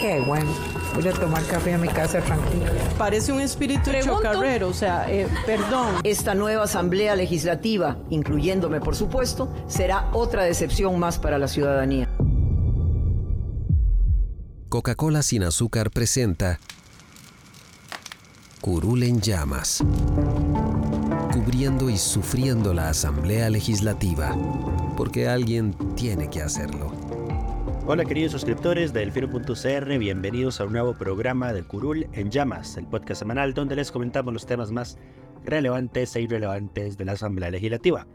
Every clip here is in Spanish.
Qué bueno. Voy a tomar café a mi casa tranquila. Parece un espíritu chocarrero, o sea, eh, perdón. Esta nueva asamblea legislativa, incluyéndome por supuesto, será otra decepción más para la ciudadanía. Coca-Cola sin azúcar presenta Curul en llamas, cubriendo y sufriendo la asamblea legislativa, porque alguien tiene que hacerlo. Hola queridos suscriptores de Delfino.cr, bienvenidos a un nuevo programa del Curul en Llamas, el podcast semanal donde les comentamos los temas más relevantes e irrelevantes de la Asamblea Legislativa.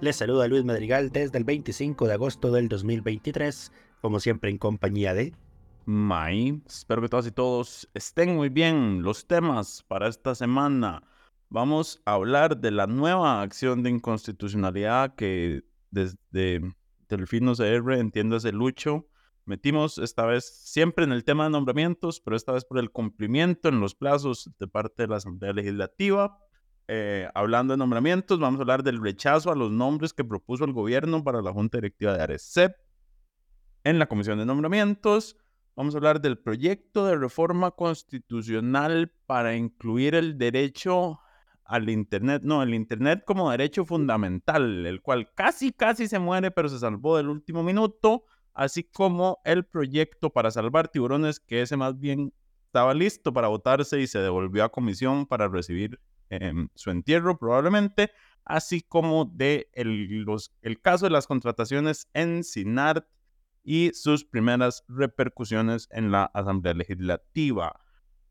Les saluda Luis Madrigal desde el 25 de agosto del 2023, como siempre en compañía de... May, espero que todas y todos estén muy bien. Los temas para esta semana. Vamos a hablar de la nueva acción de inconstitucionalidad que desde Delfino CR, entiéndase Lucho, Metimos esta vez siempre en el tema de nombramientos, pero esta vez por el cumplimiento en los plazos de parte de la Asamblea Legislativa. Eh, hablando de nombramientos, vamos a hablar del rechazo a los nombres que propuso el gobierno para la Junta Directiva de ARECEP. En la Comisión de Nombramientos, vamos a hablar del proyecto de reforma constitucional para incluir el derecho al Internet, no, el Internet como derecho fundamental, el cual casi, casi se muere, pero se salvó del último minuto así como el proyecto para salvar tiburones, que ese más bien estaba listo para votarse y se devolvió a comisión para recibir em, su entierro probablemente, así como de el, el caso de las contrataciones en SINART y sus primeras repercusiones en la Asamblea Legislativa.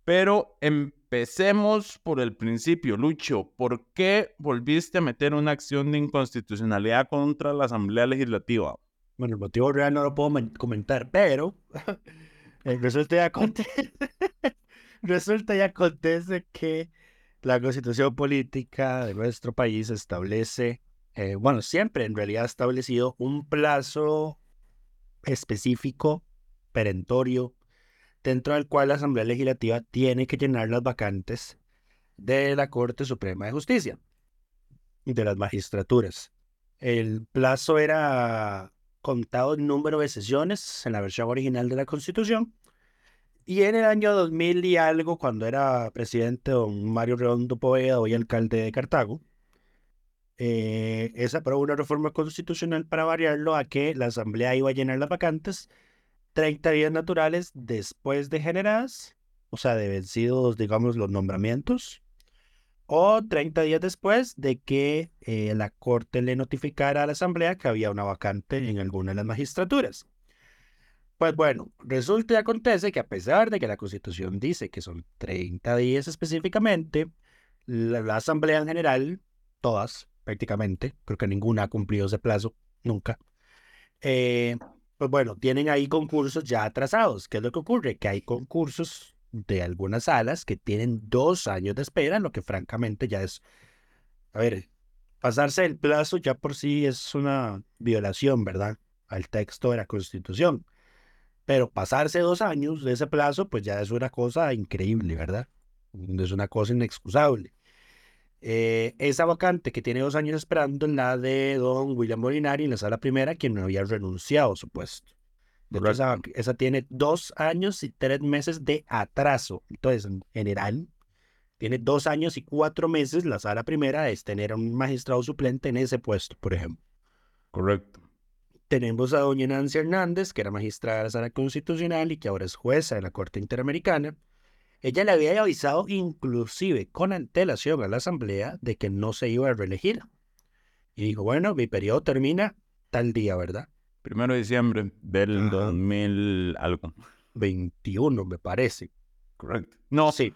Pero empecemos por el principio, Lucho. ¿Por qué volviste a meter una acción de inconstitucionalidad contra la Asamblea Legislativa? Bueno, el motivo real no lo puedo comentar, pero eh, resulta, y acontece, resulta y acontece que la constitución política de nuestro país establece, eh, bueno, siempre en realidad ha establecido un plazo específico, perentorio, dentro del cual la Asamblea Legislativa tiene que llenar las vacantes de la Corte Suprema de Justicia y de las magistraturas. El plazo era contado el número de sesiones en la versión original de la Constitución. Y en el año 2000 y algo, cuando era presidente don Mario Redondo Poveda, hoy alcalde de Cartago, eh, esa aprobó una reforma constitucional para variarlo a que la Asamblea iba a llenar las vacantes 30 días naturales después de generadas, o sea, de vencidos, digamos, los nombramientos, o 30 días después de que eh, la Corte le notificara a la Asamblea que había una vacante en alguna de las magistraturas. Pues bueno, resulta y acontece que a pesar de que la Constitución dice que son 30 días específicamente, la, Asamblea en general, todas prácticamente, creo que ninguna ha cumplido ese plazo, nunca, eh, pues bueno, tienen ahí concursos ya atrasados. ¿Qué es lo que ocurre? Que hay concursos de algunas salas que tienen dos años de espera, lo que francamente ya es, a ver, pasarse el plazo ya por sí es una violación, ¿verdad? Al texto de la Constitución. Pero pasarse dos años de ese plazo, pues ya es una cosa increíble, ¿verdad? Es una cosa inexcusable. Eh, esa vacante que tiene dos años esperando, la de don William Molinari en la sala primera, quien no había renunciado a Esa, esa, tiene dos años y tres meses de atraso. Entonces, en general, tiene dos años y cuatro meses la sala primera es tener a un magistrado suplente en ese puesto, por ejemplo. Correcto. Tenemos a doña Nancy Hernández, que era magistrada de la sala constitucional y que ahora es jueza de la Corte Interamericana. Ella le había avisado inclusive con antelación a la Asamblea de que no se iba a reelegir. Y dijo, bueno, mi periodo termina tal día, ¿verdad? Primero de diciembre del 2000 algo. 21, me parece. Correcto. No, sí.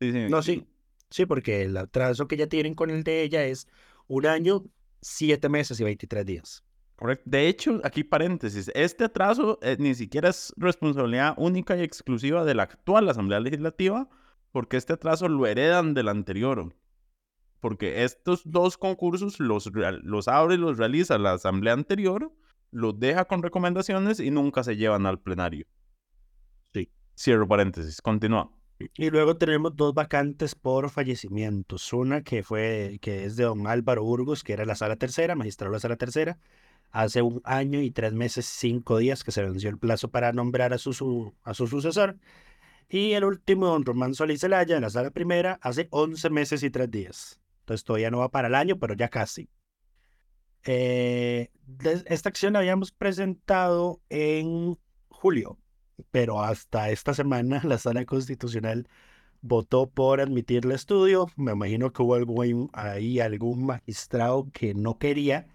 No, sí. Sí, porque el trazo que ya tienen con el de ella es un año, siete meses y 23 días. Correcto. De hecho, aquí paréntesis, este atraso eh, ni siquiera es responsabilidad única y exclusiva de la actual Asamblea Legislativa, porque este atraso lo heredan del anterior. Porque estos dos concursos los, los abre y los realiza la Asamblea anterior, los deja con recomendaciones y nunca se llevan al plenario. Sí. Cierro paréntesis, continúa. Y luego tenemos dos vacantes por fallecimientos. Una que fue, que es de don Álvaro Burgos, que era la sala tercera, magistrado de la sala tercera, hace un año y tres meses, cinco días que se venció el plazo para nombrar a su, a su sucesor. Y el último, don Román Solís Zelaya, en la sala primera, hace once meses y tres días. Entonces todavía no va para el año, pero ya casi. Eh, esta acción la habíamos presentado en julio, pero hasta esta semana la sala constitucional votó por admitir el estudio. Me imagino que hubo algún, ahí algún magistrado que no quería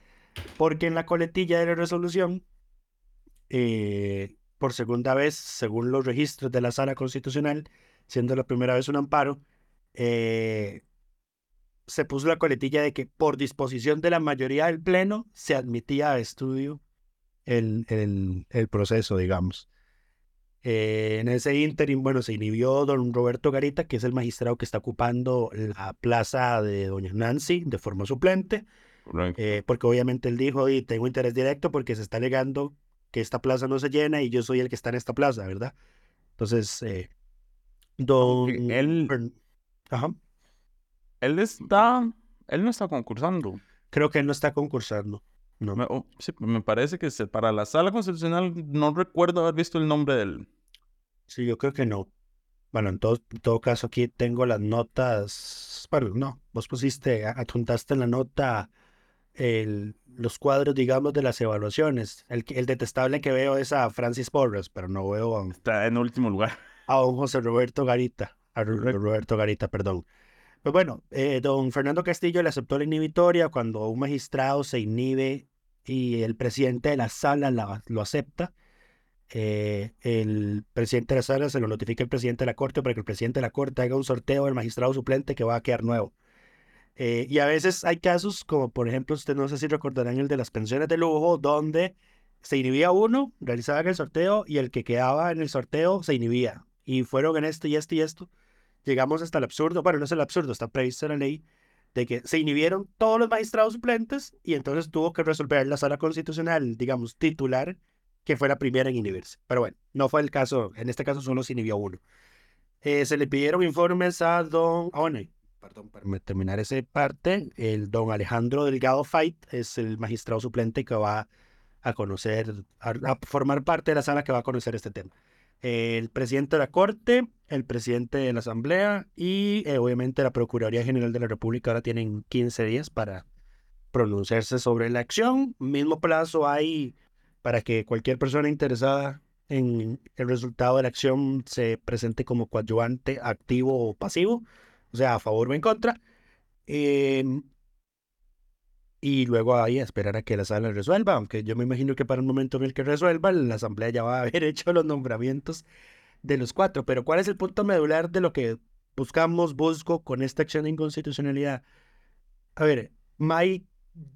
porque en la coletilla de la resolución, eh, por segunda vez, según los registros de la sala constitucional, siendo la primera vez un amparo, eh, se puso la coletilla de que por disposición de la mayoría del Pleno se admitía a estudio el, el, proceso, digamos. Eh, en ese ínterim, bueno, se inhibió don Roberto Garita, que es el magistrado que está ocupando la plaza de doña Nancy de forma suplente. Eh, porque obviamente él dijo, y tengo interés directo porque se está alegando que esta plaza no se llena y yo soy el que está en esta plaza, ¿verdad? Entonces, eh, don... Él... Ajá. Él está... Él no está concursando. Creo que él no está concursando. No. Me, oh, sí, me parece que para la sala constitucional no recuerdo haber visto el nombre de él. Sí, yo creo que no. Bueno, en todo, todo caso aquí tengo las notas. Bueno, no, vos pusiste, adjuntaste en la nota el, los cuadros, digamos, de las evaluaciones. El, el detestable que veo es a Francis Porras, pero no veo a... Está en último lugar. A un José Roberto Garita. A Roberto Garita, perdón. Pues bueno, eh, don Fernando Castillo le aceptó la inhibitoria cuando un magistrado se inhibe y el presidente de la sala lo acepta. Eh, el presidente de la sala se lo notifica al presidente de la corte para que el presidente de la corte haga un sorteo del magistrado suplente que va a quedar nuevo. Eh, y a veces hay casos, como por ejemplo, usted no sé si recordarán el de las pensiones de lujo, donde se inhibía uno, realizaban el sorteo y el que quedaba en el sorteo se inhibía. Y fueron en esto y esto y esto. Llegamos hasta el absurdo, bueno, no es el absurdo, está previsto en la ley, de que se inhibieron todos los magistrados suplentes y entonces tuvo que resolver la sala constitucional, digamos, titular, que fue la primera en inhibirse. Pero bueno, no fue el caso, en este caso solo se inhibió uno. Eh, se le pidieron informes a don... Ah, perdón, para terminar esa parte, el don Alejandro Delgado Fight es el magistrado suplente que va a conocer, a, formar parte de la sala que va a conocer este tema. El presidente de la Corte, el presidente de la Asamblea y eh, obviamente la Procuraduría General de la República ahora tienen 15 días para pronunciarse sobre la acción. Mismo plazo hay para que cualquier persona interesada en el resultado de la acción se presente como coadyuvante activo o pasivo o sea, a favor o en contra. Em, y luego ahí esperar a que la sala resuelva, aunque yo me imagino que para el momento en el que resuelva, la asamblea ya va a haber hecho los nombramientos de los cuatro. Pero ¿cuál es el punto medular de lo que buscamos, busco con esta acción de inconstitucionalidad? A ver, May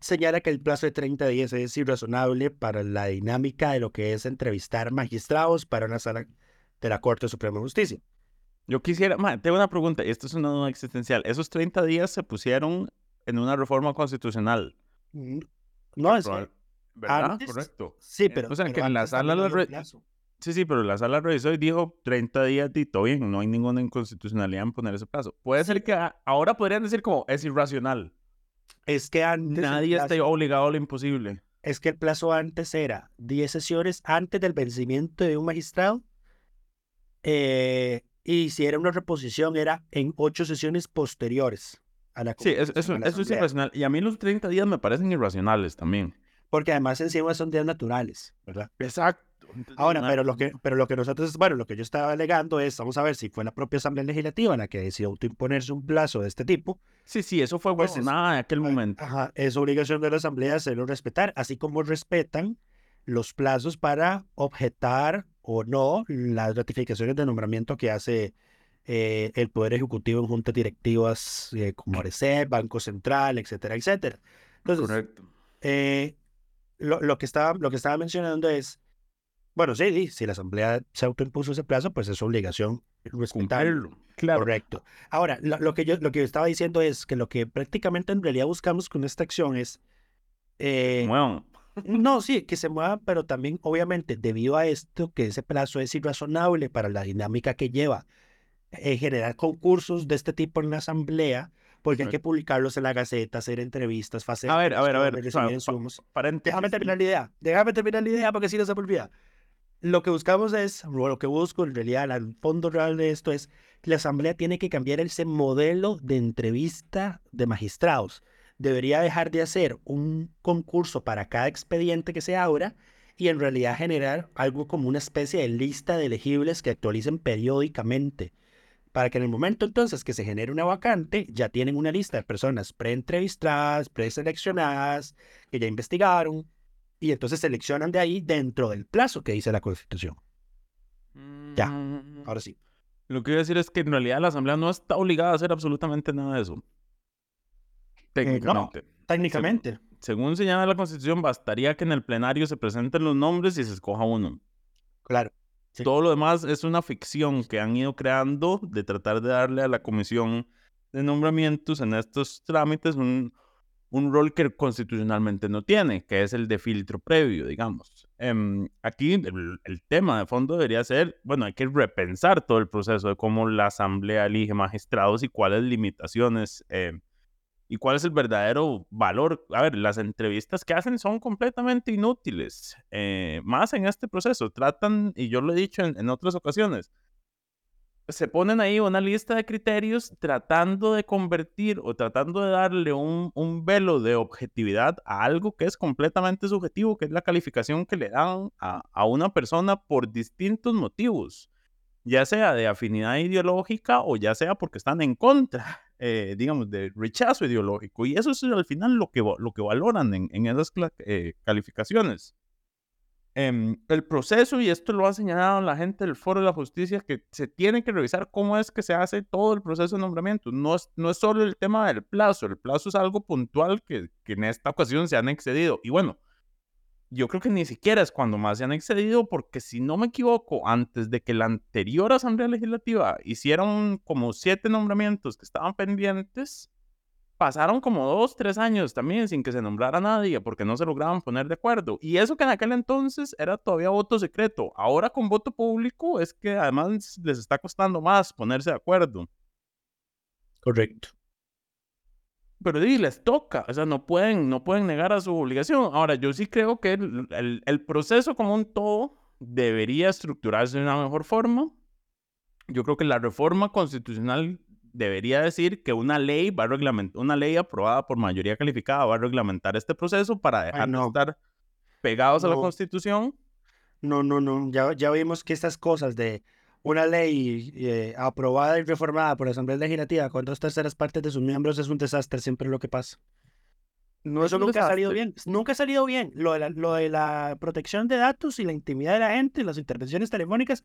señala que el plazo de 30 días es irrazonable para la dinámica de lo que es entrevistar magistrados para una sala de la Corte Suprema de Justicia. Yo quisiera, tengo una pregunta, esto es una duda existencial. ¿Esos 30 días se pusieron en una reforma constitucional? Mm, no, es ¿Verdad? Correcto. Sí, pero, o sea, que en la sala la Sí, sí, pero la sala revisó y dijo 30 días y todo bien, no hay ninguna inconstitucionalidad en poner ese plazo. Puede ser que ahora podrían decir como es irracional. Es que antes... Nadie está obligado a lo imposible. Es que el plazo antes era 10 sesiones antes del vencimiento de un magistrado eh, y si era una reposición, era en ocho sesiones posteriores a la Sí, eso, eso, es irracional. Y a mí los 30 días me parecen irracionales también. Porque además encima son días naturales, ¿verdad? Exacto. Ahora, pero lo, que, pero lo que nosotros, bueno, lo que yo estaba alegando es, vamos a ver si fue la propia Asamblea Legislativa la que decidió autoimponerse un plazo de este tipo. Sí, sí, eso fue pues, nada en aquel momento. Ajá, es obligación de la Asamblea hacerlo respetar, así como respetan los plazos para objetar o no las ratificaciones de nombramiento que hace eh, el Poder Ejecutivo en juntas directivas eh, como ARECEP, Banco Central, etcétera, etcétera. Entonces, Correcto. Eh, lo, lo que estaba, lo que estaba mencionando es, bueno, sí, sí, si la Asamblea se autoimpuso ese plazo, pues es su obligación respetarlo. Claro. Correcto. Ahora, lo, lo que yo, lo que yo estaba diciendo es que lo que prácticamente en realidad buscamos con esta acción es... eh, Bueno, no, sí, que se mueva, pero también, obviamente, debido a esto, que ese plazo es irrazonable para la dinámica que lleva eh, generar concursos de este tipo en la asamblea, porque hay que publicarlos en la gaceta, hacer entrevistas, hacer a ver, a ver, a ver. recibir pa- pa- insumos. paréntesis. Déjame terminar la idea, déjame terminar la idea porque si no se me olvida. Lo que buscamos es, o lo que busco en realidad, el fondo real de esto es que la asamblea tiene que cambiar ese modelo de entrevista de magistrados. Debería dejar de hacer un concurso para cada expediente que se abra y en realidad generar algo como una especie de lista de elegibles que actualicen periódicamente. Para que en el momento entonces que se genere una vacante, ya tienen una lista de personas preentrevistadas, preseleccionadas, que ya investigaron, y entonces seleccionan de ahí dentro del plazo que dice la Constitución. Ya, Mm, Ahora sí. Lo que quiero decir es que en realidad la Asamblea no está obligada a hacer absolutamente nada de eso. Técnicamente. Técnicamente. Según señala la Constitución, bastaría que en el plenario se presenten los nombres y se escoja uno. Claro. Todo lo demás es una ficción que han ido creando de tratar de darle a la Comisión de Nombramientos en estos trámites un, un rol que constitucionalmente no tiene, que es el de filtro previo, digamos. Em, aquí el, el tema de fondo debería ser, bueno, hay que repensar todo el proceso de cómo la Asamblea elige magistrados y cuáles limitaciones eh, y cuál es el verdadero valor. A ver, las entrevistas que hacen son completamente inútiles, eh, más en este proceso. Tratan, y yo lo he dicho en, en otras ocasiones, se ponen ahí una lista de criterios tratando de convertir o tratando de darle un, un velo de objetividad a algo que es completamente subjetivo, que es la calificación que le dan a, a una persona por distintos motivos, ya sea de afinidad ideológica o ya sea porque están en contra, eh, digamos, de rechazo ideológico. Y eso es al final lo que, lo que valoran en, en esas eh, calificaciones em, el proceso, y esto lo ha señalado la gente del Foro de la Justicia, que se tiene que revisar cómo es que se hace todo el proceso de nombramiento. No es, no es solo el tema del plazo, el plazo es algo puntual que, que en esta ocasión se han excedido. Y bueno, yo creo que ni siquiera es cuando más se han excedido, porque si no me equivoco, antes de que la anterior Asamblea Legislativa hiciera un- como siete nombramientos que estaban pendientes, pasaron como dos, tres años también sin que se nombrara nadie porque no se lograban poner de acuerdo. Y eso que en aquel entonces era todavía voto secreto. Ahora con voto público es que además les está costando más ponerse de acuerdo. Correcto. Pero sí, les toca, o sea, no pueden, no pueden negar a su obligación. Ahora, yo sí creo que el, el- el proceso como un todo debería estructurarse de una mejor forma. Yo creo que la reforma constitucional debería decir que una ley va a reglamentar, una ley aprobada por mayoría calificada va a reglamentar este proceso para dejar no. de estar pegados a la No. Constitución. No, no, no. Ya, ya vimos que estas cosas de una ley eh, aprobada y reformada por la Asamblea Legislativa con dos terceras partes de sus miembros es un desastre, siempre es lo que pasa. No, Es eso un nunca ha salido bien. Nunca ha salido bien. Lo de, la, lo de la protección de datos y la intimidad de la gente, las intervenciones telefónicas,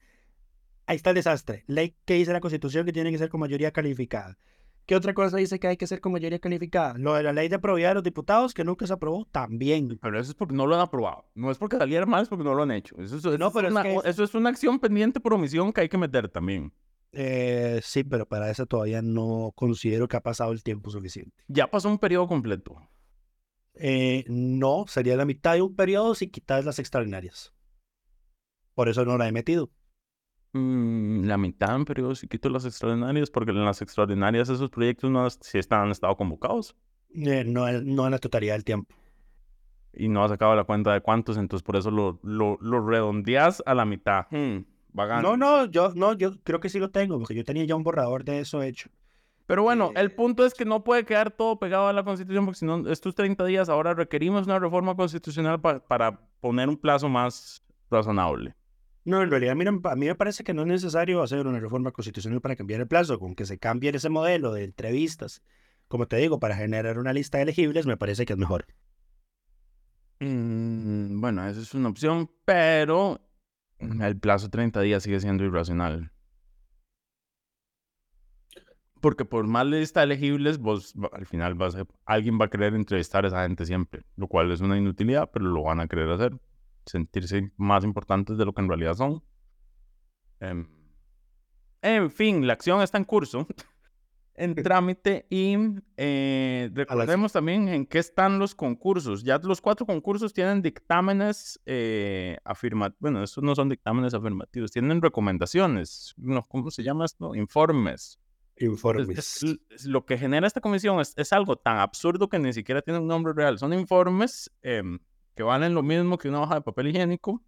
ahí está el desastre. Ley que dice la Constitución que tiene que ser con mayoría calificada. ¿Qué otra cosa dice que hay que ser con mayoría calificada? Lo de la ley de probidad de los diputados, que nunca se aprobó, también. Pero eso es porque no lo han aprobado. No es porque saliera mal, es porque no lo han hecho. Eso, es- eso No, es pero es una, que- eso es una acción pendiente por omisión que hay que meter también. Eh, sí, pero para eso todavía no considero que ha pasado el tiempo suficiente. Ya pasó un periodo completo. Eh, no, sería la mitad de un periodo si quitas las extraordinarias. Por eso no la he metido. Mm, la mitad en periodos si quito las extraordinarias, porque en las extraordinarias esos proyectos no sí están, han estado convocados Eh, no, en- no en la totalidad del tiempo. y no has sacado la cuenta de cuántos, entonces por eso lo, lo, lo redondeas a la mitad. Hmm, No, no, yo no, yo creo que sí lo tengo, porque yo tenía ya un borrador de eso hecho. Pero bueno, el Eh, punto es que no puede quedar todo pegado a la Constitución, porque si no, estos 30 días ahora requerimos una reforma constitucional pa- para poner un plazo más razonable. No, en realidad, miren, a mí me parece que no es necesario hacer una reforma constitucional para cambiar el plazo, con que se cambie ese modelo de entrevistas, como te digo, para generar una lista elegibles, me parece que es mejor. Mm, bueno, esa es una opción, pero el plazo de 30 días sigue siendo irracional. Porque por más lista elegibles, vos al final vas a, alguien va a querer entrevistar a esa gente siempre, lo cual es una inutilidad, pero lo van a querer hacer, sentirse más importantes de lo que en realidad son. Em, en fin, la acción está en curso, en trámite y eh, recordemos también en qué están los concursos. Ya los cuatro concursos tienen dictámenes eh, afirmativos, bueno, estos no son dictámenes afirmativos, tienen recomendaciones, ¿cómo se llama esto? Informes Informes. lo que genera esta comisión es, algo tan absurdo que ni siquiera tiene un nombre real. Son informes em, que valen lo mismo que una hoja de papel higiénico,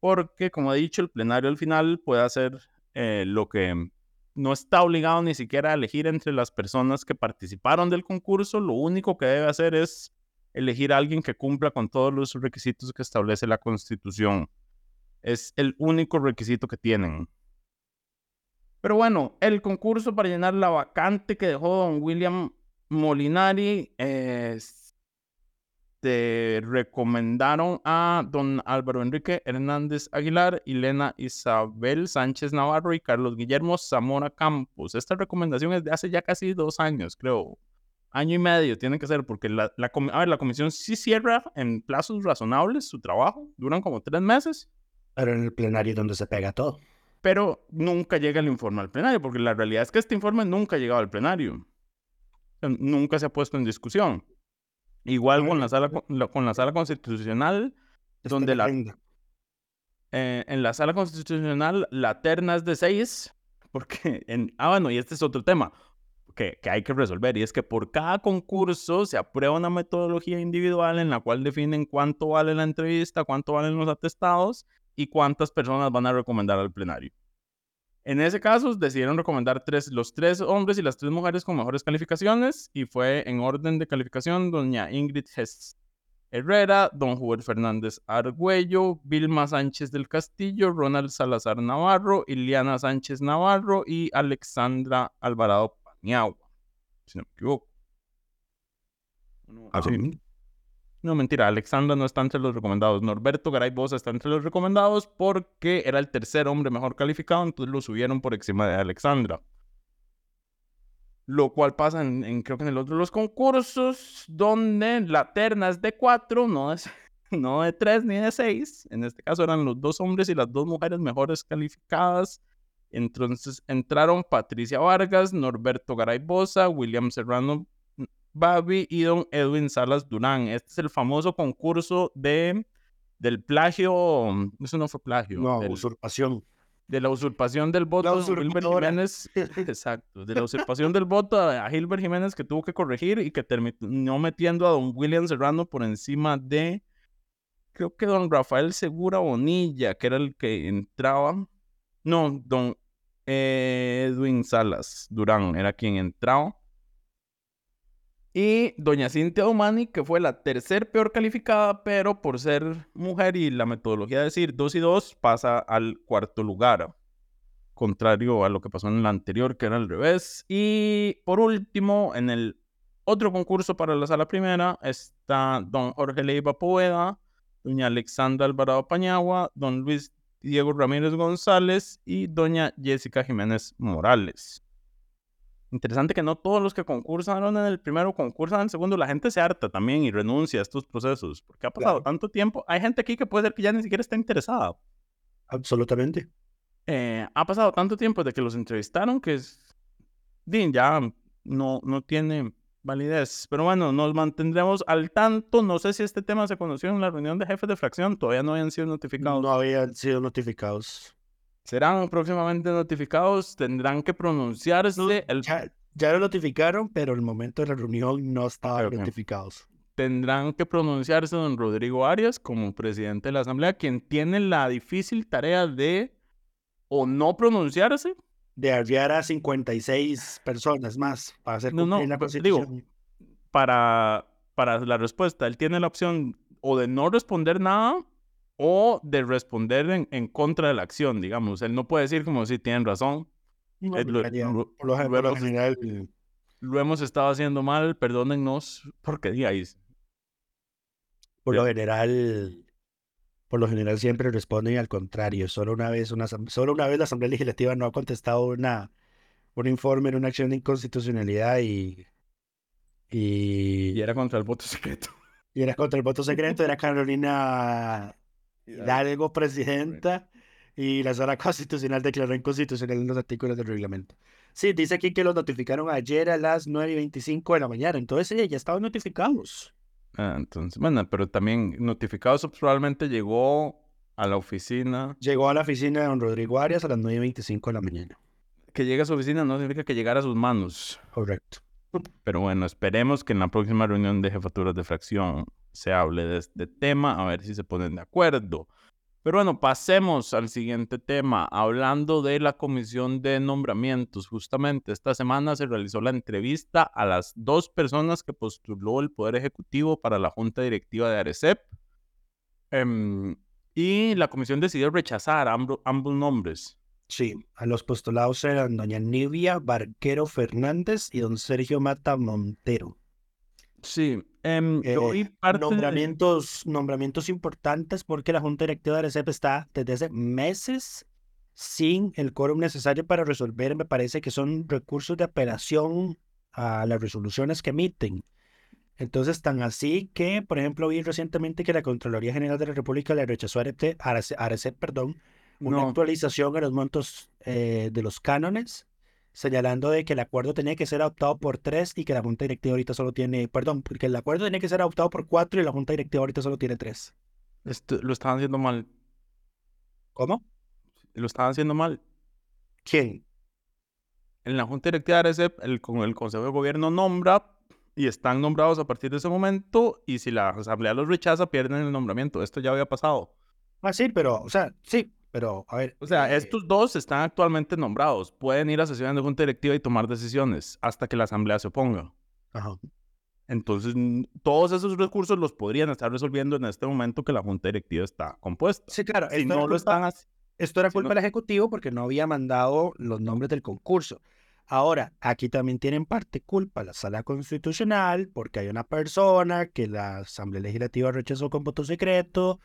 porque, como he dicho, el plenario al final puede hacer eh, lo que no está obligado ni siquiera a elegir entre las personas que participaron del concurso. Lo único que debe hacer es elegir a alguien que cumpla con todos los requisitos que establece la Constitución. Es el único requisito que tienen. Pero bueno, el concurso para llenar la vacante que dejó don William Molinari, eh, recomendaron a don Álvaro Enrique Hernández Aguilar, Elena Isabel Sánchez Navarro y Carlos Guillermo Zamora Campos. Esta recomendación es de hace ya casi dos años, creo. Año y medio tiene que ser, porque la, la, a ver, la comisión sí cierra en plazos razonables su trabajo, duran como tres meses. Pero en el plenario donde se pega todo pero nunca llega el informe al plenario, porque la realidad es que este informe nunca ha llegado al plenario. nunca se ha puesto en discusión. Igual con la sala, con la sala constitucional, donde la... Eh, en la sala constitucional la terna es de seis, porque en... Ah, bueno, y este es otro tema que, que hay que resolver, y es que por cada concurso se aprueba una metodología individual en la cual definen cuánto vale la entrevista, cuánto valen los atestados, y cuántas personas van a recomendar al plenario. En ese caso, decidieron recomendar los tres hombres y las tres mujeres con mejores calificaciones y fue en orden de calificación doña Ingrid Hess Herrera, don Juan Fernández Argüello, Vilma Sánchez del Castillo, Ronald Salazar Navarro, Iliana Sánchez Navarro y Alexandra Alvarado Paniagua, si no me equivoco. Ah, no, mentira, Alexandra no está entre los recomendados. Norberto Garay Bosa está entre los recomendados porque era el tercer hombre mejor calificado, entonces lo subieron por encima de Alexandra. Lo cual pasa en, creo que en el otro de los concursos, donde la terna es de cuatro, no, es, no de tres ni de seis. En este caso eran los dos hombres y las dos mujeres mejores calificadas. Entonces entraron Patricia Vargas, Norberto Garay Bosa, William Serrano Babi y don Edwin Salas Durán. Este es el famoso concurso de del plagio, eso no fue plagio. No, usurpación. De la usurpación del voto de Gilbert Jiménez. exacto. De la usurpación del voto a Gilbert Jiménez que tuvo que corregir y que terminó metiendo a don William Serrano por encima de, creo que don Rafael Segura Bonilla, que era el que entraba. No, don Edwin Salas Durán era quien entraba. Y doña Cintia Domani, que fue la tercer peor calificada, pero por ser mujer y la metodología de decir dos y dos, pasa al cuarto lugar. Contrario a lo que pasó en la anterior, que era al revés. Y por último, en el otro concurso para la sala primera está don Jorge Leiva Poeda, doña Alexandra Alvarado Pañagua, don Luis Diego Ramírez González y doña Jessica Jiménez Morales. Interesante que no todos los que concursaron en el primero concursan en el segundo. La gente se harta también y renuncia a estos procesos. Porque ha pasado tanto tiempo. Hay gente aquí que puede ser que ya ni siquiera esté interesada. Absolutamente. Eh, ha pasado tanto tiempo de que los entrevistaron que es, ya no, no tiene validez. Pero bueno, nos mantendremos al tanto. No sé si este tema se conoció en la reunión de jefes de fracción. Todavía no habían sido notificados. No habían sido notificados serán próximamente notificados, tendrán que pronunciarse. el... ya, lo notificaron, pero el momento de la reunión no estaban notificados. Tendrán que pronunciarse don Rodrigo Arias como presidente de la Asamblea, quien tiene la difícil tarea de o no pronunciarse. De enviar a 56 personas más para hacer cumplir la Constitución. para, para la respuesta, él tiene la opción o de no responder nada o de responder en, en, contra de la acción, digamos. Él no puede decir como si tienen razón. Eh, lo, por, lo, general. Lo hemos estado haciendo mal, perdónennos, porque digáis. Por lo general, por lo general siempre responden al contrario. Solo una vez, una, solo una vez la Asamblea Legislativa no ha contestado una, un informe en una acción de inconstitucionalidad y, y, Y era contra el voto secreto. y era contra el voto secreto, era Carolina Hidalgo presidenta y la sala constitucional declaró inconstitucional los artículos del reglamento. Sí, dice aquí que los notificaron ayer a las 9 y 25 de la mañana, entonces sí, ya estaban notificados. Ah, entonces, bueno, pero también notificados probablemente llegó a la oficina. Llegó a la oficina de don Rodrigo Arias a las 9 y 25 de la mañana. Que llegue a su oficina no significa que llegara a sus manos. Correcto. Pero bueno, esperemos que en la próxima reunión de jefaturas de fracción se hable de este tema, a ver si se ponen de acuerdo. Pero bueno, pasemos al siguiente tema, hablando de la comisión de nombramientos. Justamente esta semana se realizó la entrevista a las dos personas que postuló el Poder Ejecutivo para la Junta Directiva de Arecep. Em, y la comisión decidió rechazar ambos, ambos nombres. Sí, a los postulados eran doña Nivia Barquero Fernández y don Sergio Mata Montero. Sí, em, Eh, vi parte de- nombramientos, nombramientos importantes porque la Junta Directiva de Arecep está desde hace meses sin el quórum necesario para resolver, me parece que son recursos de apelación a las resoluciones que emiten. Entonces, tan así que, por ejemplo, vi recientemente que la Contraloría General de la República le rechazó a Arece- a Arece- perdón, una No. actualización a los montos eh, de los cánones, señalando de que el acuerdo tenía que ser adoptado por tres y que la Junta Directiva ahorita solo tiene, perdón, porque el acuerdo tenía que ser adoptado por cuatro y la Junta Directiva ahorita solo tiene tres. esto- lo estaban haciendo mal. ¿Cómo? Lo estaban haciendo mal. ¿Quién? En la Junta Directiva de ARECEP, el, con el Consejo de Gobierno nombra y están nombrados a partir de ese momento y si la Asamblea los rechaza, pierden el nombramiento. Esto ya había pasado. Ah, sí, pero, o sea, sí, pero, a ver. O sea, eh, estos dos están actualmente nombrados. Pueden ir a sesiones de Junta Directiva y tomar decisiones hasta que la Asamblea se oponga. Ajá. Entonces, todos esos recursos los podrían estar resolviendo en este momento que la Junta Directiva está compuesta. Sí, claro, Si no era lo culpa- están haciendo. Esto era Si culpa no- del Ejecutivo porque no había mandado los nombres del concurso. Ahora, aquí también tienen parte culpa la Sala Constitucional porque hay una persona que la Asamblea Legislativa rechazó con voto secreto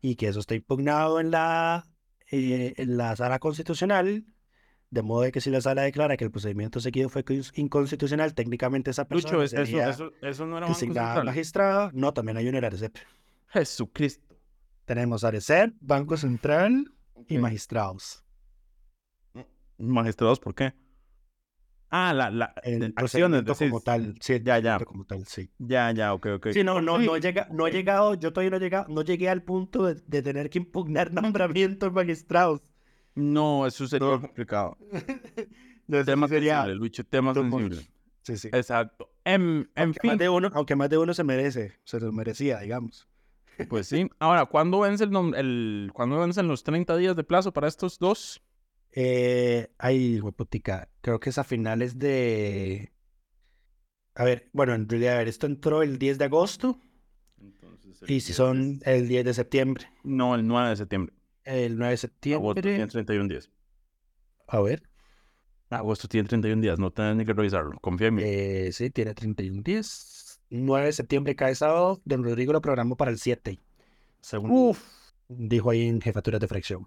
y que eso está impugnado en la, eh, en la Sala Constitucional. De modo de que si la Sala declara que el procedimiento seguido fue cons- inconstitucional, técnicamente esa persona Lucho, es- eso, eso, eso no era designada magistrada. No, también hay un Arecep. Jesucristo. Tenemos Arecep, Banco Central y magistrados. Magistrados, ¿por qué? Ah, la, la El procedimiento decís. como tal, sí, el Ya, ya. como tal, sí. Ya, ya, ok, ok. Sí, no, no, Sí. no, llega, no he llegado, yo todavía no he llegado, no llegué al punto de, de tener que impugnar nombramientos magistrados. No, eso sería No. complicado. No, Tema sí sería sensible, Lucho, tema sensible. Sí, sí. Exacto. En, en Aunque más fin, de uno, aunque más de uno se merece, se lo merecía, digamos. pues sí. Ahora, ¿cuándo vence el, nom- el ¿cuándo vencen los 30 días de plazo para estos dos? Eh, ay, hueputica, creo que es a finales de... A ver, bueno, en realidad, a ver, esto entró el 10 de agosto y si son el 10 de septiembre, No, el 9 de septiembre. el 9 de Agosto tiene septiembre, 31 días. a ver, Agosto tiene 31 días, no tenés ni que revisarlo. Confía en mí. Eh, sí, tiene 31 días. 9 de septiembre cae sábado. Don Rodrigo lo programó para el 7. Según Uf, dijo ahí en jefaturas de fracción.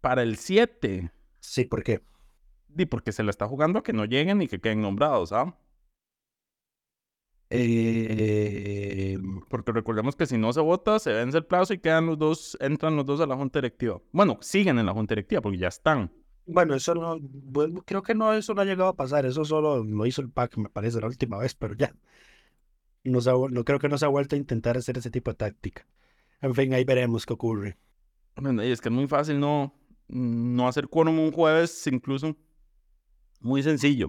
para el 7. Sí, ¿por qué? Porque se le está jugando a que no lleguen y que queden nombrados, ¿ah? Eh, Porque recordemos que si no se vota, se vence el plazo y quedan los dos, entran los dos a la junta directiva. Bueno, siguen en la junta directiva porque ya están. bueno, eso no, bueno, creo que no, eso no ha llegado a pasar. Eso solo lo hizo el PAC, me parece, la última vez, pero ya. No, se ha no creo que no se ha vuelto a intentar hacer ese tipo de táctica. En fin, ahí veremos qué ocurre. Bueno, y es que es muy fácil no, no hacer quórum un jueves, incluso. Muy sencillo.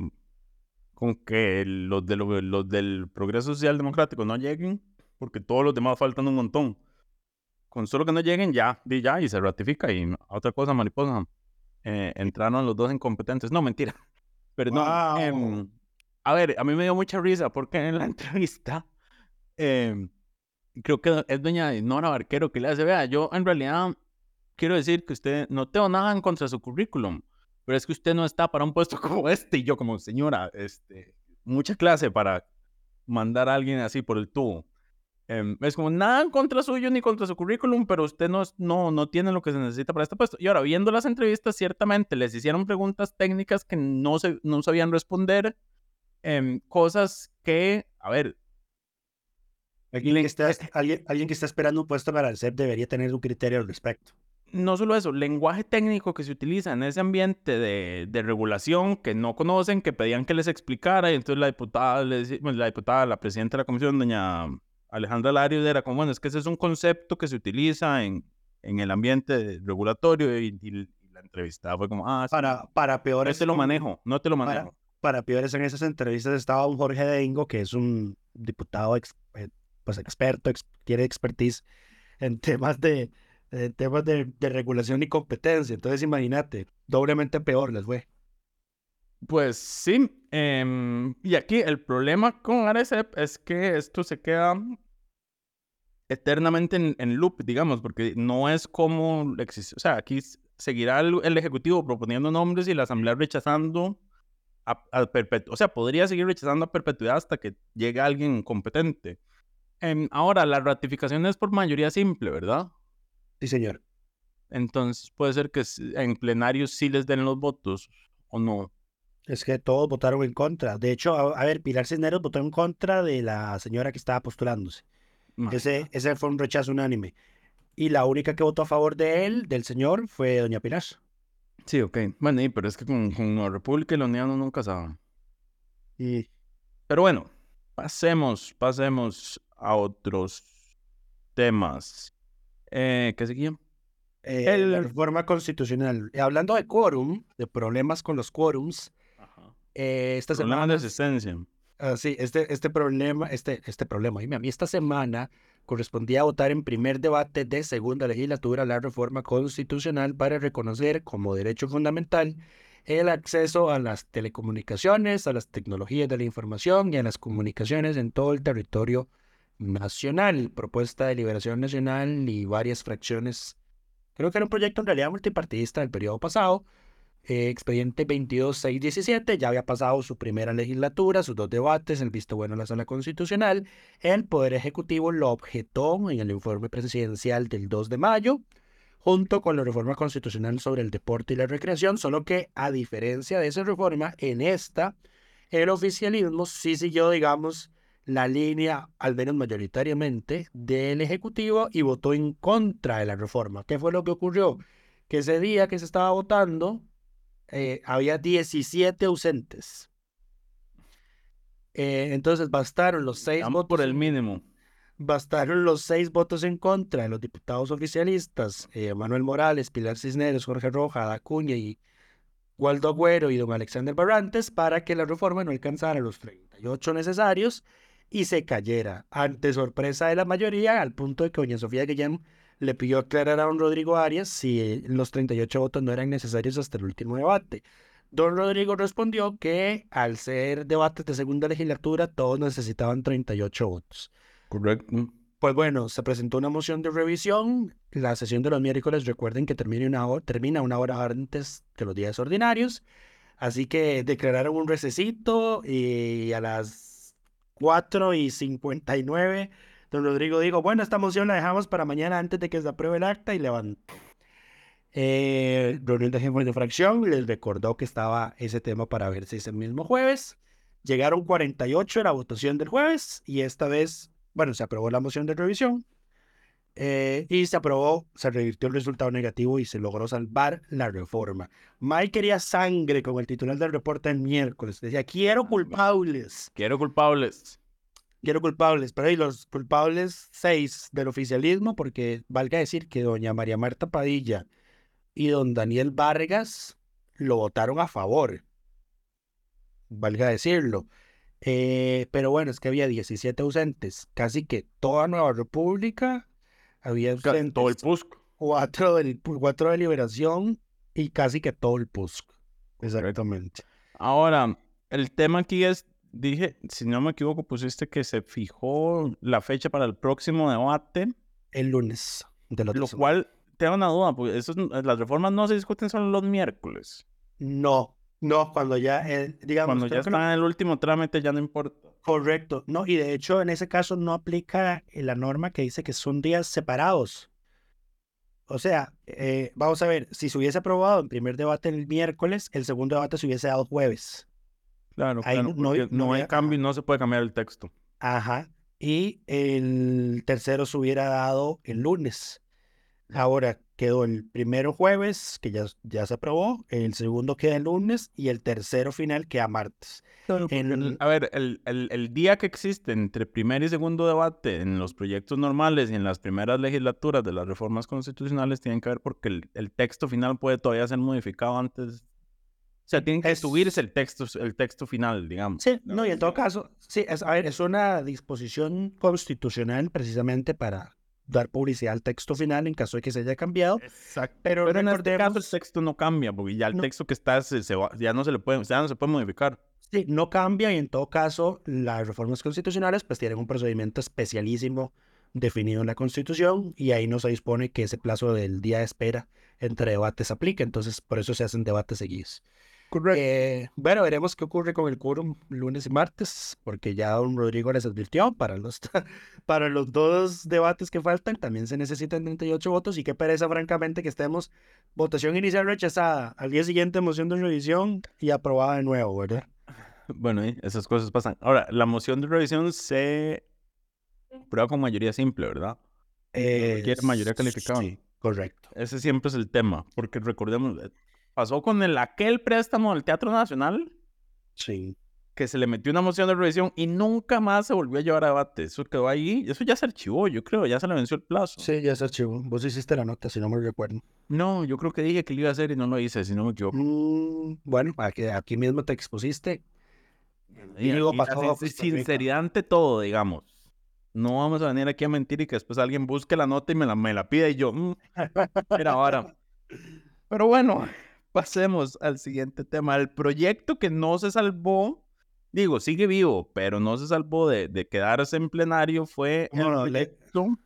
Con que los, de lo- los del Progreso Social Democrático no lleguen, porque todos los demás faltan un montón. Con solo que no lleguen, ya, di ya, y se ratifica. Y otra cosa, mariposa, eh, entraron los dos incompetentes. No, mentira. Perdón. Guau. em, a ver, a mí me dio mucha risa porque en la entrevista, em, creo que es doña Nora Barquero que le hace, vea, yo en realidad quiero decir que usted, no tengo nada en contra de su currículum, pero es que usted no está para un puesto como este. Y yo como, señora, este, mucha clase para mandar a alguien así por el tubo. Em, es como nada en contra suyo ni contra su currículum, pero usted no, no, no tiene lo que se necesita para este puesto. Y ahora, viendo las entrevistas, ciertamente les hicieron preguntas técnicas que no, se, no sabían responder, em, cosas que, a ver, Alguien que, está, alguien, alguien que está esperando un puesto para el CEP debería tener un criterio al respecto. No solo eso, lenguaje técnico que se utiliza en ese ambiente de, de regulación que no conocen, que pedían que les explicara, y entonces la diputada, les, la diputada, la presidenta de la comisión, doña Alejandra Larios, era como, bueno, es que ese es un concepto que se utiliza en, en el ambiente regulatorio, y, la entrevista fue como, ah, para, para peores. No te lo manejo, no te lo manejo. Para, peores en esas entrevistas estaba un Jorge Dengo, que es un diputado ex, eh, pues experto, tiene expertise en temas de, temas de, regulación y competencia. Entonces, imagínate, doblemente peor les fue. Pues sí. Em, y aquí el problema con ARECEP es que esto se queda eternamente en, loop, digamos, porque no es como existe. O sea, aquí seguirá el, Ejecutivo proponiendo nombres y la Asamblea rechazando a, a perpetuidad. O sea, podría seguir rechazando a perpetuidad hasta que llegue alguien competente. Em, ahora, la ratificación es por mayoría simple, ¿verdad? Sí, señor. Entonces, puede ser que en plenario sí les den los votos o no. Es que todos votaron en contra. De hecho, a, ver, Pilar Cisneros votó en contra de la señora que estaba postulándose. Ese, ese fue un rechazo unánime. Y la única que votó a favor de él, del señor, fue doña Pilar. Sí, ok. Bueno, pero es que con, la República y la Unión nunca saben. Y... Pero bueno, pasemos, pasemos a otros temas. Eh, ¿Qué seguía? Eh, la reforma constitucional. Eh, hablando de quórum, de problemas con los quórums, eh, esta semana... de asistencia. Ah, sí, este, este problema, este, este problema, a mí esta semana correspondía a votar en primer debate de segunda legislatura la reforma constitucional para reconocer como derecho fundamental el acceso a las telecomunicaciones, a las tecnologías de la información y a las comunicaciones en todo el territorio nacional, propuesta de liberación nacional y varias fracciones. Creo que era un proyecto en realidad multipartidista del periodo pasado. Eh, expediente 22617 ya había pasado su primera legislatura, sus dos debates, el visto bueno en la sala constitucional. El Poder Ejecutivo lo objetó en el informe presidencial del 2 de mayo, junto con la reforma constitucional sobre el deporte y la recreación, solo que a diferencia de esa reforma, en esta, el oficialismo sí siguió, digamos, la línea, al menos mayoritariamente, del Ejecutivo y votó en contra de la reforma. ¿Qué fue lo que ocurrió? Que ese día que se estaba votando, eh, había 17 ausentes. Eh, entonces bastaron los seis votos. por el mínimo. Bastaron los seis votos en contra de los diputados oficialistas, eh, Manuel Morales, Pilar Cisneros, Jorge Roja, Acuña y Waldo Agüero y don Alexander Barrantes para que la reforma no alcanzara los 38 necesarios y se cayera, ante sorpresa de la mayoría, al punto de que doña Sofía Guillén le pidió aclarar a don Rodrigo Arias si los 38 votos no eran necesarios hasta el último debate. Don Rodrigo respondió que al ser debates de segunda legislatura, todos necesitaban 38 votos. Correcto. Pues bueno, se presentó una moción de revisión. La sesión de los miércoles, recuerden que termina una hora, termina una hora antes que los días ordinarios. Así que declararon un recesito y a las 4 y 59. Don Rodrigo dijo, bueno, esta moción la dejamos para mañana antes de que se apruebe el acta y levantó. Eh, reunión de jefes de fracción les recordó que estaba ese tema para verse ese mismo jueves. Llegaron 48 en la votación del jueves y esta vez, bueno, se aprobó la moción de revisión. Eh, y se aprobó, se revirtió el resultado negativo y se logró salvar la reforma. Mike quería sangre con el titular del reporte el miércoles. Decía, quiero ah, culpables. Quiero culpables. Quiero culpables, pero hay los culpables seis del oficialismo, porque valga decir que doña María Marta Padilla y don Daniel Vargas lo votaron a favor. Valga decirlo. Eh, pero bueno, es que había 17 ausentes. Casi que toda Nueva República había todo el PUSC. Cuatro, del, cuatro de liberación y casi que todo el PUSC. Exactamente. Ahora, el tema aquí es, dije, si no me equivoco, pusiste que se fijó la fecha para el próximo debate. El lunes. De lo cual, tengo una duda, porque eso, las reformas no se discuten solo los miércoles. No, no, cuando ya, eh, digamos... Cuando ya está en el último trámite ya no importa. Correcto. No, y de hecho en ese caso no aplica eh, la norma que dice que son días separados. O sea, eh, vamos a ver, si se hubiese aprobado el primer debate el miércoles, el segundo debate se hubiese dado jueves. Claro, Ahí claro, no- porque no no hay había- cambio no se puede cambiar el texto. Ajá. Y el tercero se hubiera dado el lunes. Ahora quedó el primero jueves, que ya, ya se aprobó, el segundo queda el lunes y el tercero final queda martes. En- a ver, el, el- el día que existe entre primer y segundo debate en los proyectos normales y en las primeras legislaturas de las reformas constitucionales tienen que ver porque el, el texto final puede todavía ser modificado antes. O sea, tiene que Es- subirse el texto, el texto final, digamos. Sí, no, y en todo caso, sí, es, a ver, es una disposición constitucional precisamente para dar publicidad al texto final en caso de que se haya cambiado. Exacto. Pero, Pero en este caso el texto no cambia, porque ya el No. texto que está se, se va- ya no se le puede, ya no se puede modificar. Sí, no cambia y en todo caso las reformas constitucionales pues tienen un procedimiento especialísimo definido en la Constitución y ahí no se dispone que ese plazo del día de espera entre debates aplique, entonces por eso se hacen debates seguidos. Eh, bueno, veremos qué ocurre con el quórum lunes y martes, porque ya don Rodrigo les advirtió para los, para los dos debates que faltan, también se necesitan 38 votos y qué pereza francamente que estemos votación inicial rechazada, al día siguiente moción de revisión y aprobada de nuevo, ¿verdad? Bueno, esas cosas pasan. Ahora, la moción de revisión se prueba con mayoría simple, ¿verdad? requiere mayoría calificada. Sí, correcto. Ese siempre es el tema, porque recordemos, eh, pasó con el aquel préstamo del Teatro Nacional, Sí. que se le metió una moción de revisión y nunca más se volvió a llevar a debate. Eso quedó ahí, eso ya se archivó, yo creo, ya se le venció el plazo. Sí, ya se archivó. Vos hiciste la nota, si no me recuerdo. No, yo creo que dije que lo iba a hacer y no lo hice, si no me equivoco. Mm, bueno, aquí, aquí mismo te expusiste. Y digo, aquí pasó sin- sinceridad ante todo, digamos. No vamos a venir aquí a mentir y que después alguien busque la nota y me la, me la pida y yo, mm, mira ahora. Pero bueno, pasemos al siguiente tema. El proyecto que no se salvó, digo, sigue vivo, pero no se salvó de, de quedarse en plenario fue el No, le- proyecto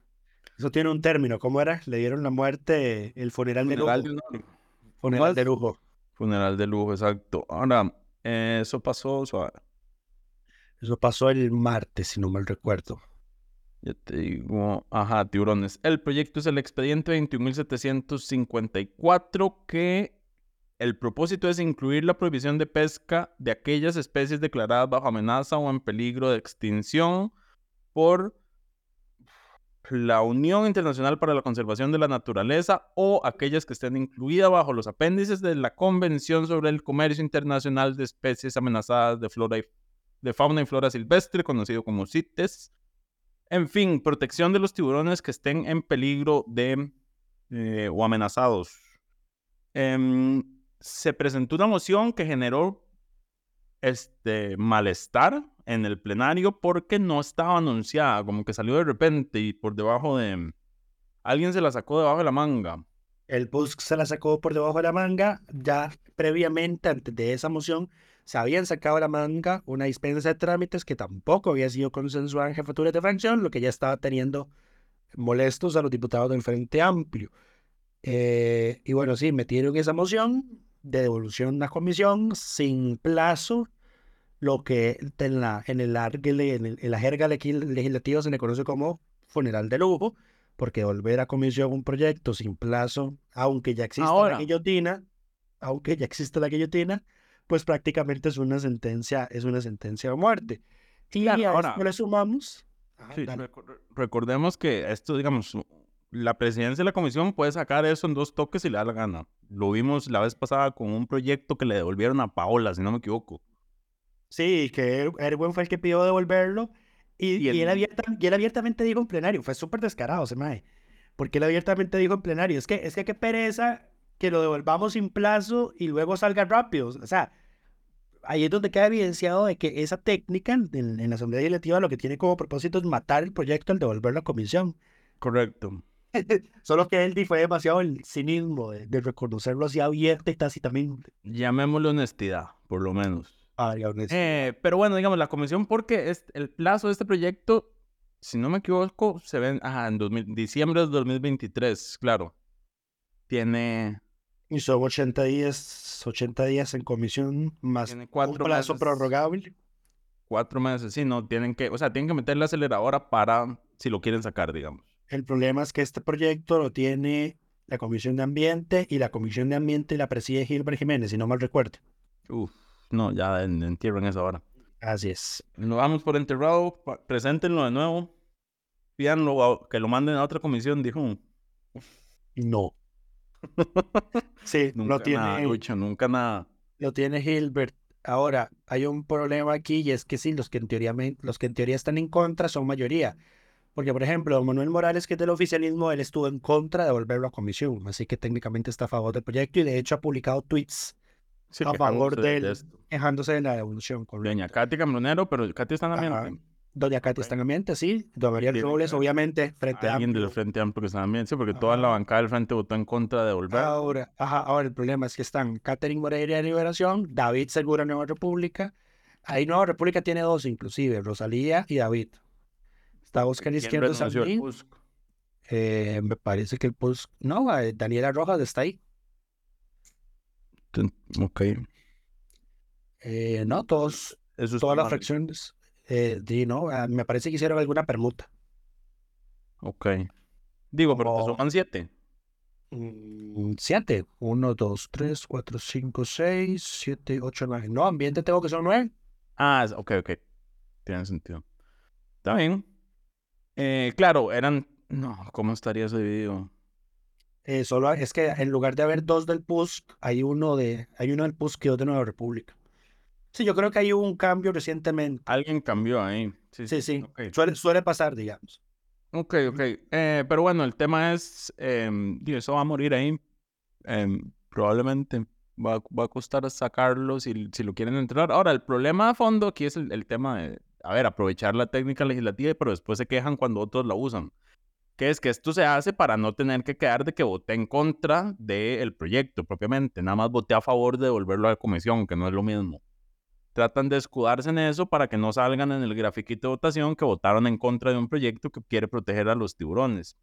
Eso tiene un término, ¿cómo era? Le dieron la muerte, el funeral de lujo. funeral de honor. Funeral de lujo. Funeral de lujo, exacto. Ahora, eh, eso pasó, suave. Eso pasó el martes, si no mal recuerdo. Ya te digo, ajá, tiburones. El proyecto es el expediente 21.754 que el propósito es incluir la prohibición de pesca de aquellas especies declaradas bajo amenaza o en peligro de extinción por la Unión Internacional para la Conservación de la Naturaleza o aquellas que estén incluidas bajo los apéndices de la Convención sobre el Comercio Internacional de Especies Amenazadas de, flora y- de Fauna y Flora Silvestre, conocido como CITES. En fin, protección de los tiburones que estén en peligro de eh, o amenazados. Em, se presentó una moción que generó este malestar en el plenario porque no estaba anunciada, como que salió de repente y por debajo de alguien se la sacó debajo de la manga. El PUSC se la sacó por debajo de la manga. Ya previamente, antes de esa moción, se habían sacado de la manga una dispensa de trámites que tampoco había sido consensuada en jefaturas de fracción, lo que ya estaba teniendo molestos a los diputados del Frente Amplio. Eh, y bueno, sí, metieron esa moción de devolución a comisión sin plazo, lo que en la, en el, en el- en la jerga legislativa se le conoce como funeral de lujo, porque volver a comisión un proyecto sin plazo, aunque ya exista Ahora. la guillotina, aunque ya exista la guillotina, pues prácticamente es una sentencia, es una sentencia de muerte. Y Claro, ahora- le sumamos. Ajá, Sí, dale. recor- recordemos que esto, digamos, la presidencia de la comisión puede sacar eso en dos toques si le da la gana. Lo vimos la vez pasada con un proyecto que le devolvieron a Paola, si no me equivoco. Sí, que Er- Erwin fue el que pidió devolverlo y, Y el- y él, abierta- y él abiertamente dijo en plenario, fue súper descarado ese mae, porque él abiertamente dijo en plenario, es que, es que qué pereza que lo devolvamos sin plazo y luego salga rápido, o sea, ahí es donde queda evidenciado de que esa técnica en, en la Asamblea Legislativa lo que tiene como propósito es matar el proyecto al devolverlo a comisión, Correcto. solo que él fue demasiado el cinismo de, de reconocerlo así abierta y tácitamente. Llamémosle honestidad, por lo menos. Ay, honest- Eh, pero bueno, digamos, la comisión, porque es, el plazo de este proyecto, si no me equivoco, se ven ajá, en 2000 diciembre de 2023, claro. Tiene, Y son 80 días, 80 días en comisión más tiene un cuatro plazo meses- prorrogable. cuatro meses, sí, no, tienen que, o sea, tienen que meter la aceleradora para, si lo quieren sacar, digamos. El problema es que este proyecto lo tiene la Comisión de Ambiente y la Comisión de Ambiente la preside Gilbert Jiménez, si no mal recuerdo. Uf, no, ya en, entierren esa hora. Así es. Lo vamos por enterrado, preséntenlo de nuevo, pídanlo, que lo manden a otra comisión, dijo. No. sí, nunca lo tiene. Nada, nunca nada. Lo tiene Gilbert. Ahora, hay un problema aquí y es que sí, los que en teoría, los que en teoría están en contra son mayoría. Porque, por ejemplo, Manuel Morales, que es del oficialismo, él estuvo en contra de volverlo a comisión, así que técnicamente está a favor del proyecto y de hecho ha publicado tweets a favor de él, quejándose de la devolución. Doña Katy Cambronero, pero Katy está en ambiente. Doña Katy está en ambiente, sí. Don María Robles, obviamente, frente a Alguien del Frente Amplio que está en ambiente, sí, porque toda la bancada del Frente votó en contra de volver. Ahora, ajá, ahora el problema es que están Catherine Moreira de Liberación, David Segura Nueva República. Ahí Nueva República tiene dos, inclusive, Rosalía y David. Está Oscar Izquierdo también. Eh, me parece que el PUSC. No, eh, Daniela Rojas está ahí. Ok. Eh, no, todos. todas las fracciones. Eh, no, ah, me parece que hicieron alguna permuta. Ok. Digo, pero son siete. Mm, siete. Uno, dos, tres, cuatro, cinco, seis, siete, ocho, nueve. No, ambiente tengo que son nueve. Ah, ok, ok. Tiene sentido. Está bien. Eh, claro, eran. No, ¿cómo estaría ese dividido? Eh, solo es que en lugar de haber dos del PUSC, hay uno de, hay uno del PUSC y dos de Nueva República. Sí, yo creo que hay un cambio recientemente. Alguien cambió ahí. Sí, sí. sí. Suele, suele, pasar, digamos. Ok, ok. Eh, pero bueno, el tema es, eh, eso va a morir ahí. Em, probablemente va, va, a costar sacarlo si, si, lo quieren entrar. Ahora, el problema a fondo aquí es el, el tema de, a ver, aprovechar la técnica legislativa, pero después se quejan cuando otros la usan. Que es que esto se hace para no tener que quedar de que voté en contra del proyecto propiamente. Nada más voté a favor de devolverlo a la comisión, que no es lo mismo. Tratan de escudarse en eso para que no salgan en el grafiquito de votación que votaron en contra de un proyecto que quiere proteger a los tiburones.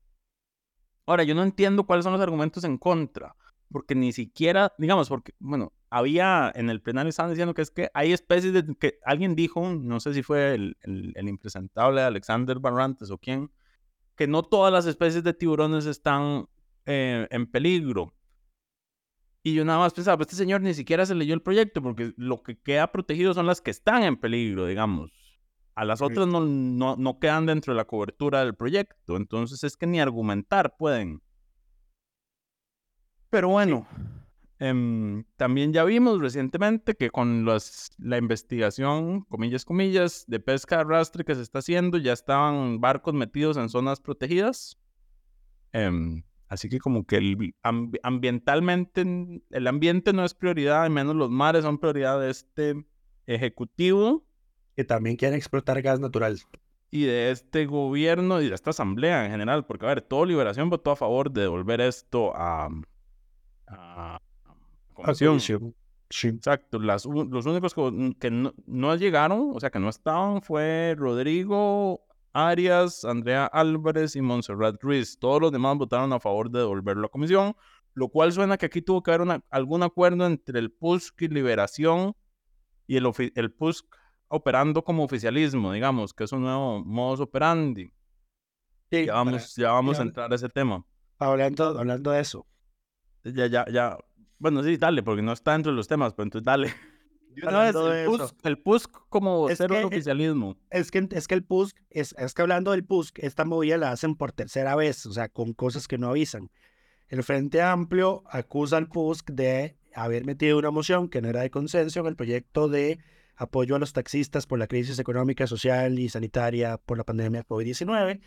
Ahora, yo no entiendo cuáles son los argumentos en contra porque ni siquiera, digamos, porque, bueno, había en el plenario estaban diciendo que es que hay especies de que alguien dijo, no sé si fue el, el, impresentable Alexander Barrantes o quién, que no todas las especies de tiburones están eh, en peligro. Y yo nada más pensaba, este señor ni siquiera se leyó el proyecto, porque lo que queda protegido son las que están en peligro, digamos. A las otras no, no, no quedan dentro de la cobertura del proyecto. Entonces es que ni argumentar pueden. Pero bueno, em, también ya vimos recientemente que con las, la investigación, comillas, comillas, de pesca de arrastre que se está haciendo, ya estaban barcos metidos en zonas protegidas. Em, así que como que el, ambientalmente, el ambiente no es prioridad, al menos los mares son prioridad de este ejecutivo. Que también quieren explotar gas natural. Y de este gobierno y de esta asamblea en general, porque a ver, todo Liberación votó a favor de devolver esto a, a, comisión. Sí. Exacto. Las, los únicos que, no, no, llegaron, o sea, que no estaban, fue Rodrigo Arias, Andrea Álvarez y Montserrat Ruiz. Todos los demás votaron a favor de devolverlo a comisión, lo cual suena que aquí tuvo que haber algún acuerdo entre el PUSC y Liberación y el, el PUSC operando como oficialismo, digamos, que es un nuevo modus operandi. Sí, ya vamos, ya vamos a entrar a ese tema. Hablando, hablando de eso, ya, ya, ya. Bueno, sí, dale, porque no está dentro de los temas, pero entonces dale. No, es el, PUSC, el PUSC como es cero oficialismo. Es que, es que el PUSC, es, es que hablando del PUSC, esta movida la hacen por tercera vez, o sea, con cosas que no avisan. El Frente Amplio acusa al PUSC de haber metido una moción que no era de consenso en el proyecto de apoyo a los taxistas por la crisis económica, social y sanitaria por la pandemia COVID-19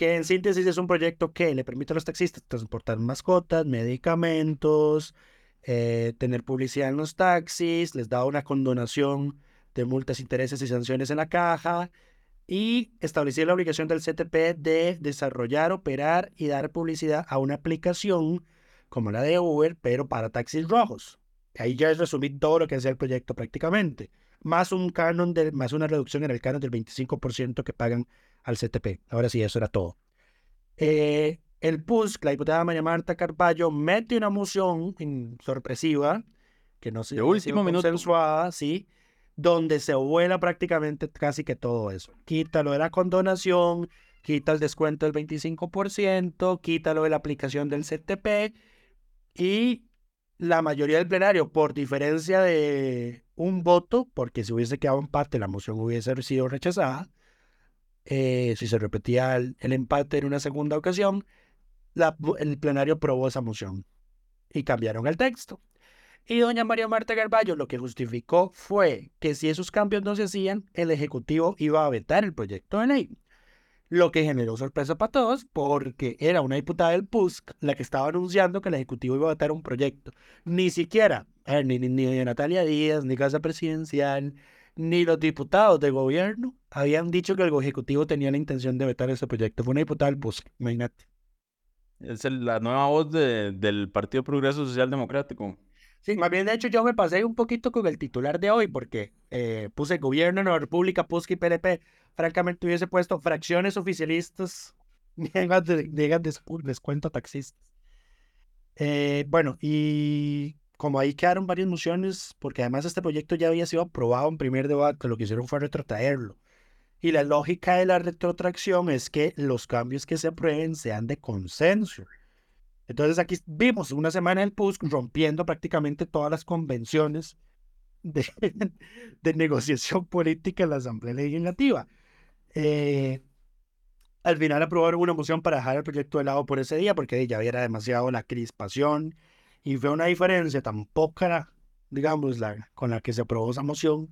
que en síntesis es un proyecto que le permite a los taxistas transportar mascotas, medicamentos, eh, tener publicidad en los taxis, les da una condonación de multas, intereses y sanciones en la caja y establecer la obligación del CTP de desarrollar, operar y dar publicidad a una aplicación como la de Uber, pero para taxis rojos. Ahí ya es resumir todo lo que es el proyecto prácticamente, más un canon de, más una reducción en el canon del 25% que pagan al CTP. Ahora sí, eso era todo. Eh, el PUSC, la diputada María Marta Carballo, mete una moción sorpresiva, que no se de último minuto. consensuada, sí, donde se vuela prácticamente casi que todo eso. Quita lo de la condonación, quita el descuento del 25%, quita lo de la aplicación del CTP y la mayoría del plenario, por diferencia de un voto, porque si hubiese quedado empate, la moción hubiese sido rechazada, eh, si se repetía el, empate en una segunda ocasión, el plenario aprobó esa moción y cambiaron el texto. Y doña María Marta Garballo lo que justificó fue que si esos cambios no se hacían, el Ejecutivo iba a vetar el proyecto de ley. Lo que generó sorpresa para todos porque era una diputada del PUSC la que estaba anunciando que el Ejecutivo iba a vetar un proyecto. Ni siquiera, ni, ni, ni Natalia Díaz, ni Casa Presidencial, ni los diputados de gobierno habían dicho que el Ejecutivo tenía la intención de vetar ese proyecto. Fue una diputada del PUSC, imagínate. Es la nueva voz del Partido Progreso Social Democrático. Sí, más bien de hecho yo me pasé un poquito con el titular de hoy porque eh, puse gobierno de la República, PUSC y PLP. Francamente hubiese puesto fracciones oficialistas, niegan, de, descuento taxistas. Eh, bueno, y como ahí quedaron varias mociones, porque además este proyecto ya había sido aprobado en primer debate, lo que hicieron fue retrotraerlo. Y la lógica de la retrotracción es que los cambios que se aprueben sean de consenso. Entonces aquí vimos una semana el PUSC rompiendo prácticamente todas las convenciones de, negociación política en la Asamblea Legislativa. Eh, al final aprobaron una moción para dejar el proyecto de lado por ese día porque ya había demasiado la crispación y fue una diferencia tan poca, digamos, la, con la que se aprobó esa moción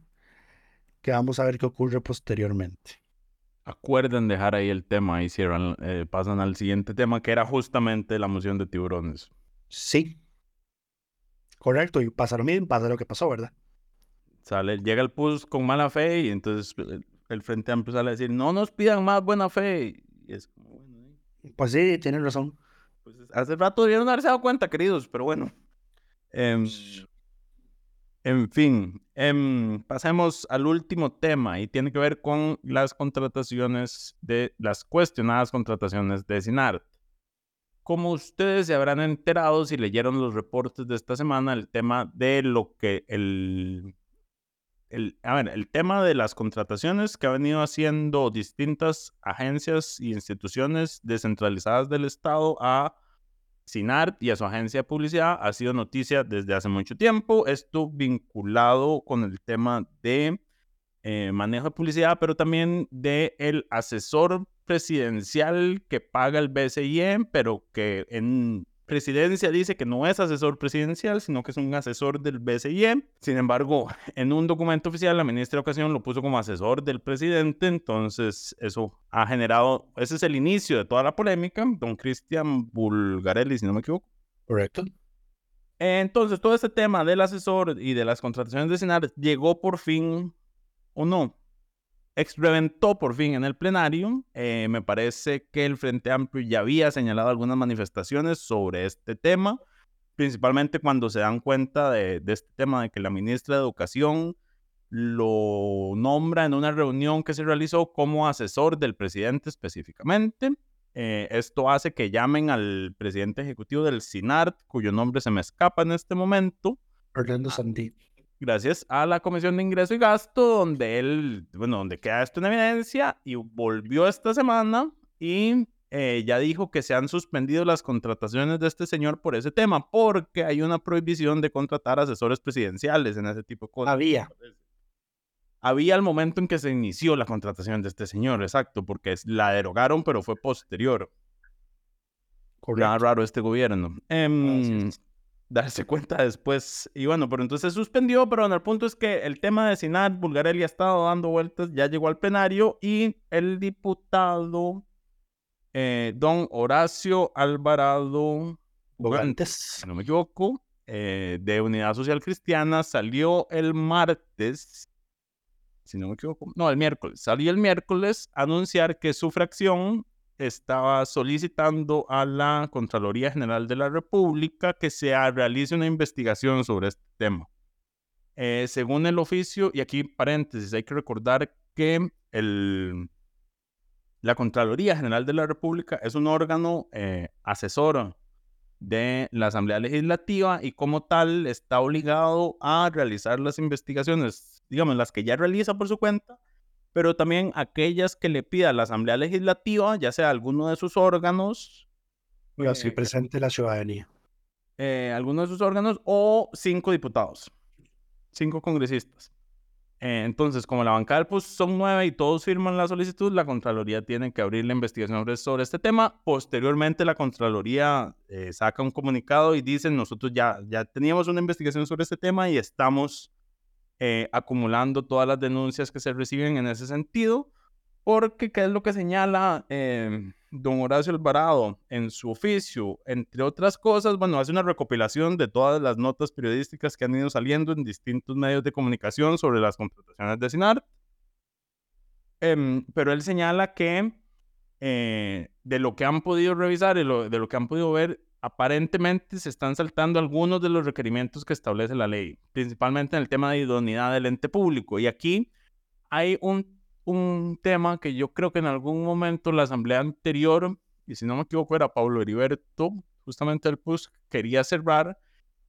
que vamos a ver qué ocurre posteriormente acuerdan dejar ahí el tema y cierran, eh, pasan al siguiente tema, que era justamente la moción de tiburones. Sí. Correcto, y pasa lo mismo, pasa lo que pasó, ¿verdad? Sale, llega el PUS con mala fe y entonces el, Frente Amplio sale a decir, no nos pidan más buena fe. Y es como, bueno, Pues sí, tienen razón. Pues hace rato debieron haberse dado cuenta, queridos, pero bueno. Em, en fin, em, pasemos al último tema y tiene que ver con las contrataciones de las cuestionadas contrataciones de SINART. Como ustedes se habrán enterado si leyeron los reportes de esta semana, el tema de lo que el, el, a ver, el tema de las contrataciones que ha venido haciendo distintas agencias y instituciones descentralizadas del Estado a SINART y a su agencia de publicidad ha sido noticia desde hace mucho tiempo. Esto vinculado con el tema de eh, manejo de publicidad, pero también de el asesor presidencial que paga el BCIE, pero que en presidencia dice que no es asesor presidencial, sino que es un asesor del BCIE. Sin embargo, en un documento oficial, la ministra de Ocasión lo puso como asesor del presidente, entonces eso ha generado, ese es el inicio de toda la polémica, don Cristian Bulgarelli, si no me equivoco. Correcto. Entonces, todo este tema del asesor y de las contrataciones de Senar llegó por fin, o no, reventó por fin en el plenario. Eh, me parece que el Frente Amplio ya había señalado algunas manifestaciones sobre este tema, principalmente cuando se dan cuenta de, este tema de que la ministra de Educación lo nombra en una reunión que se realizó como asesor del presidente específicamente. Eh, esto hace que llamen al presidente ejecutivo del SINART, cuyo nombre se me escapa en este momento. Fernando Sandí gracias a la Comisión de Ingreso y Gasto, donde él, bueno, donde queda esto en evidencia y volvió esta semana y eh, ya dijo que se han suspendido las contrataciones de este señor por ese tema, porque hay una prohibición de contratar asesores presidenciales en ese tipo de cosas. Había. Había al momento en que se inició la contratación de este señor, exacto, porque la derogaron, pero fue posterior. Nada raro este gobierno. Eh, darse cuenta después. Y bueno, pero entonces se suspendió, pero el punto es que el tema de Sinat, Bulgarelli ha estado dando vueltas, ya llegó al plenario y el diputado eh, don Horacio Alvarado Bogantes, si no me equivoco, eh, de Unidad Social Cristiana, salió el martes, si no me equivoco, no, el miércoles, salió el miércoles a anunciar que su fracción estaba solicitando a la Contraloría General de la República que se realice una investigación sobre este tema. Eh, según el oficio, y aquí paréntesis, hay que recordar que el, la Contraloría General de la República es un órgano eh, asesor de la Asamblea Legislativa y como tal está obligado a realizar las investigaciones digamos, las que ya realiza por su cuenta, pero también aquellas que le pida la Asamblea Legislativa, ya sea alguno de sus órganos. Bueno, sí, presente la ciudadanía. Eh, alguno de sus órganos o cinco diputados, cinco congresistas. Eh, entonces, como la bancada del PUS son nueve y todos firman la solicitud, la Contraloría tiene que abrir la investigación sobre este tema. Posteriormente, la Contraloría eh, saca un comunicado y dice, nosotros ya, ya teníamos una investigación sobre este tema y estamos eh, acumulando todas las denuncias que se reciben en ese sentido, porque ¿qué es lo que señala don Horacio Alvarado en su oficio? Entre otras cosas, bueno, hace una recopilación de todas las notas periodísticas que han ido saliendo en distintos medios de comunicación sobre las contrataciones de SINAR. Em, pero él señala que eh, de lo que han podido revisar y de lo que han podido ver, aparentemente se están saltando algunos de los requerimientos que establece la ley, principalmente en el tema de idoneidad del ente público. Y aquí hay un un tema que yo creo que en algún momento la asamblea anterior, y si no me equivoco era Pablo Heriberto, justamente el PUS quería cerrar,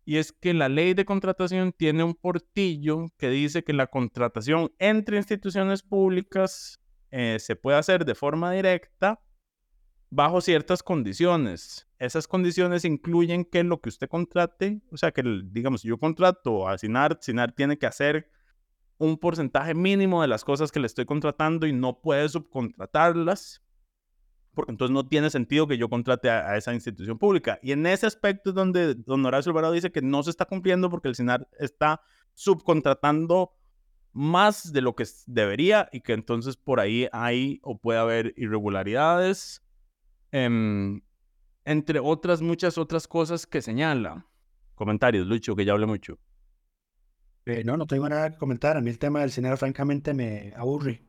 y es que la ley de contratación tiene un portillo que dice que la contratación entre instituciones públicas eh, se puede hacer de forma directa bajo ciertas condiciones. Esas condiciones incluyen que lo que usted contrate, o sea, que digamos, yo contrato a SINAR, SINAR tiene que hacer un porcentaje mínimo de las cosas que le estoy contratando y no puede subcontratarlas, porque entonces no tiene sentido que yo contrate a, esa institución pública. Y en ese aspecto es donde don Horacio Alvarado dice que no se está cumpliendo porque el SINAR está subcontratando más de lo que debería y que entonces por ahí hay o puede haber irregularidades, em, entre otras muchas otras cosas que señala. Comentarios, Lucho, que ya hablé mucho. Eh, no, no tengo nada que comentar. A mí el tema del cine francamente me aburre.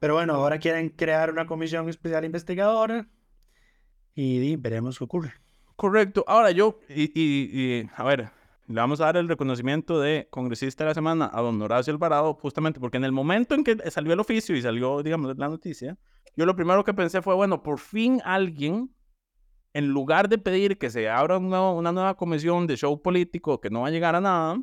Pero bueno, ahora quieren crear una comisión especial investigadora y, veremos qué ocurre. Correcto. Ahora yo, y, a ver, le vamos a dar el reconocimiento de congresista de la semana a don Horacio Alvarado, justamente porque en el momento en que salió el oficio y salió, digamos, la noticia, yo lo primero que pensé fue, bueno, por fin alguien, en lugar de pedir que se abra una nueva comisión de show político que no va a llegar a nada,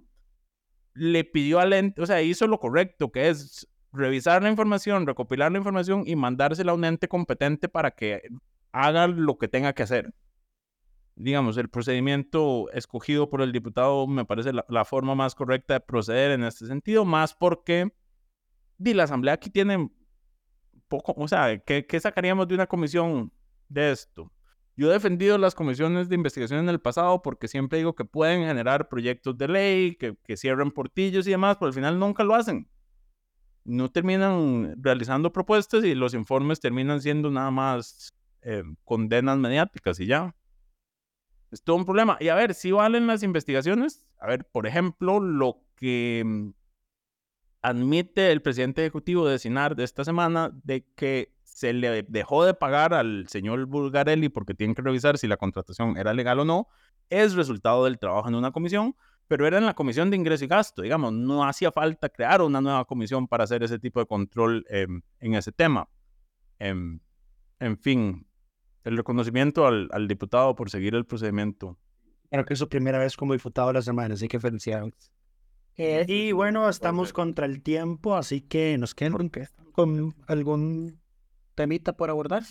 le pidió al ente, o sea, hizo lo correcto, que es revisar la información, recopilar la información y mandársela a un ente competente para que haga lo que tenga que hacer. Digamos, el procedimiento escogido por el diputado me parece la, forma más correcta de proceder en este sentido, más porque di, la Asamblea aquí tiene poco, o sea, ¿qué, ¿qué sacaríamos de una comisión de esto? Yo he defendido las comisiones de investigación en el pasado porque siempre digo que pueden generar proyectos de ley, que, que cierren portillos y demás, pero al final nunca lo hacen. No terminan realizando propuestas y los informes terminan siendo nada más eh, condenas mediáticas y ya. Es todo un problema. Y a ver, si valen las investigaciones. A ver, por ejemplo, lo que mm, admite el presidente ejecutivo de SINAR de esta semana de que se le dejó de pagar al señor Bulgarelli porque tienen que revisar si la contratación era legal o no, es resultado del trabajo en una comisión, pero era en la comisión de ingreso y gasto, digamos, no hacía falta crear una nueva comisión para hacer ese tipo de control em, en ese tema. Em, en fin, el reconocimiento al, al, diputado por seguir el procedimiento. Creo que es su primera vez como diputado de la semana, así que felicidades. Eh, y bueno, estamos contra el tiempo, así que nos quedan con algún temita por abordar?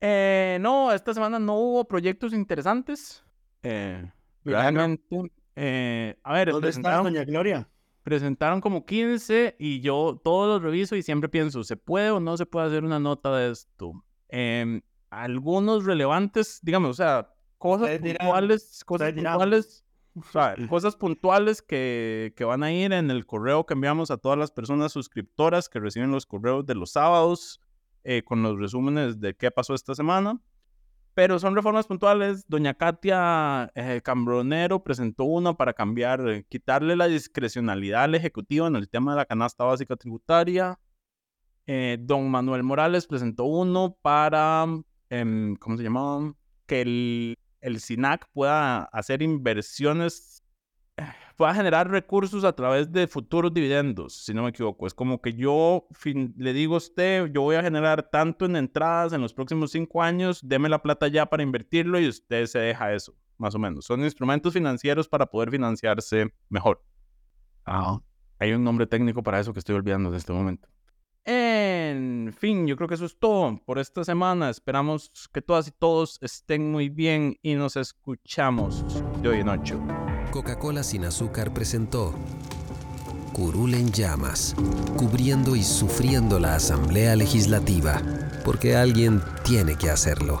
Eh, no, esta semana no hubo proyectos interesantes. Eh, realmente. Eh, a ver, ¿dónde está Doña Gloria? Presentaron como 15 y yo todos los reviso y siempre pienso, ¿se puede o no se puede hacer una nota de esto? Em, algunos relevantes, digamos, o sea, cosas puntuales, cosas puntuales, cosas puntuales que, que van a ir en el correo que enviamos a todas las personas suscriptoras que reciben los correos de los sábados. Eh, con los resúmenes de qué pasó esta semana. Pero son reformas puntuales. Doña Katia eh, Cambronero presentó una para cambiar, eh, quitarle la discrecionalidad al Ejecutivo en el tema de la canasta básica tributaria. don Manuel Morales presentó uno para, em, ¿cómo se llamaba? Que el, el SINAC pueda hacer inversiones pueda generar recursos a través de futuros dividendos, si no me equivoco. Es como que yo le digo a usted, yo voy a generar tanto en entradas en los próximos cinco años, deme la plata ya para invertirlo y usted se deja eso, más o menos. Son instrumentos financieros para poder financiarse mejor. Ah. Hay un nombre técnico para eso que estoy olvidando en este momento. En fin, yo creo que eso es todo por esta semana. Esperamos que todas y todos estén muy bien y nos escuchamos de hoy en ocho. Coca-Cola sin azúcar presentó Curul en llamas, cubriendo y sufriendo la Asamblea Legislativa, porque alguien tiene que hacerlo.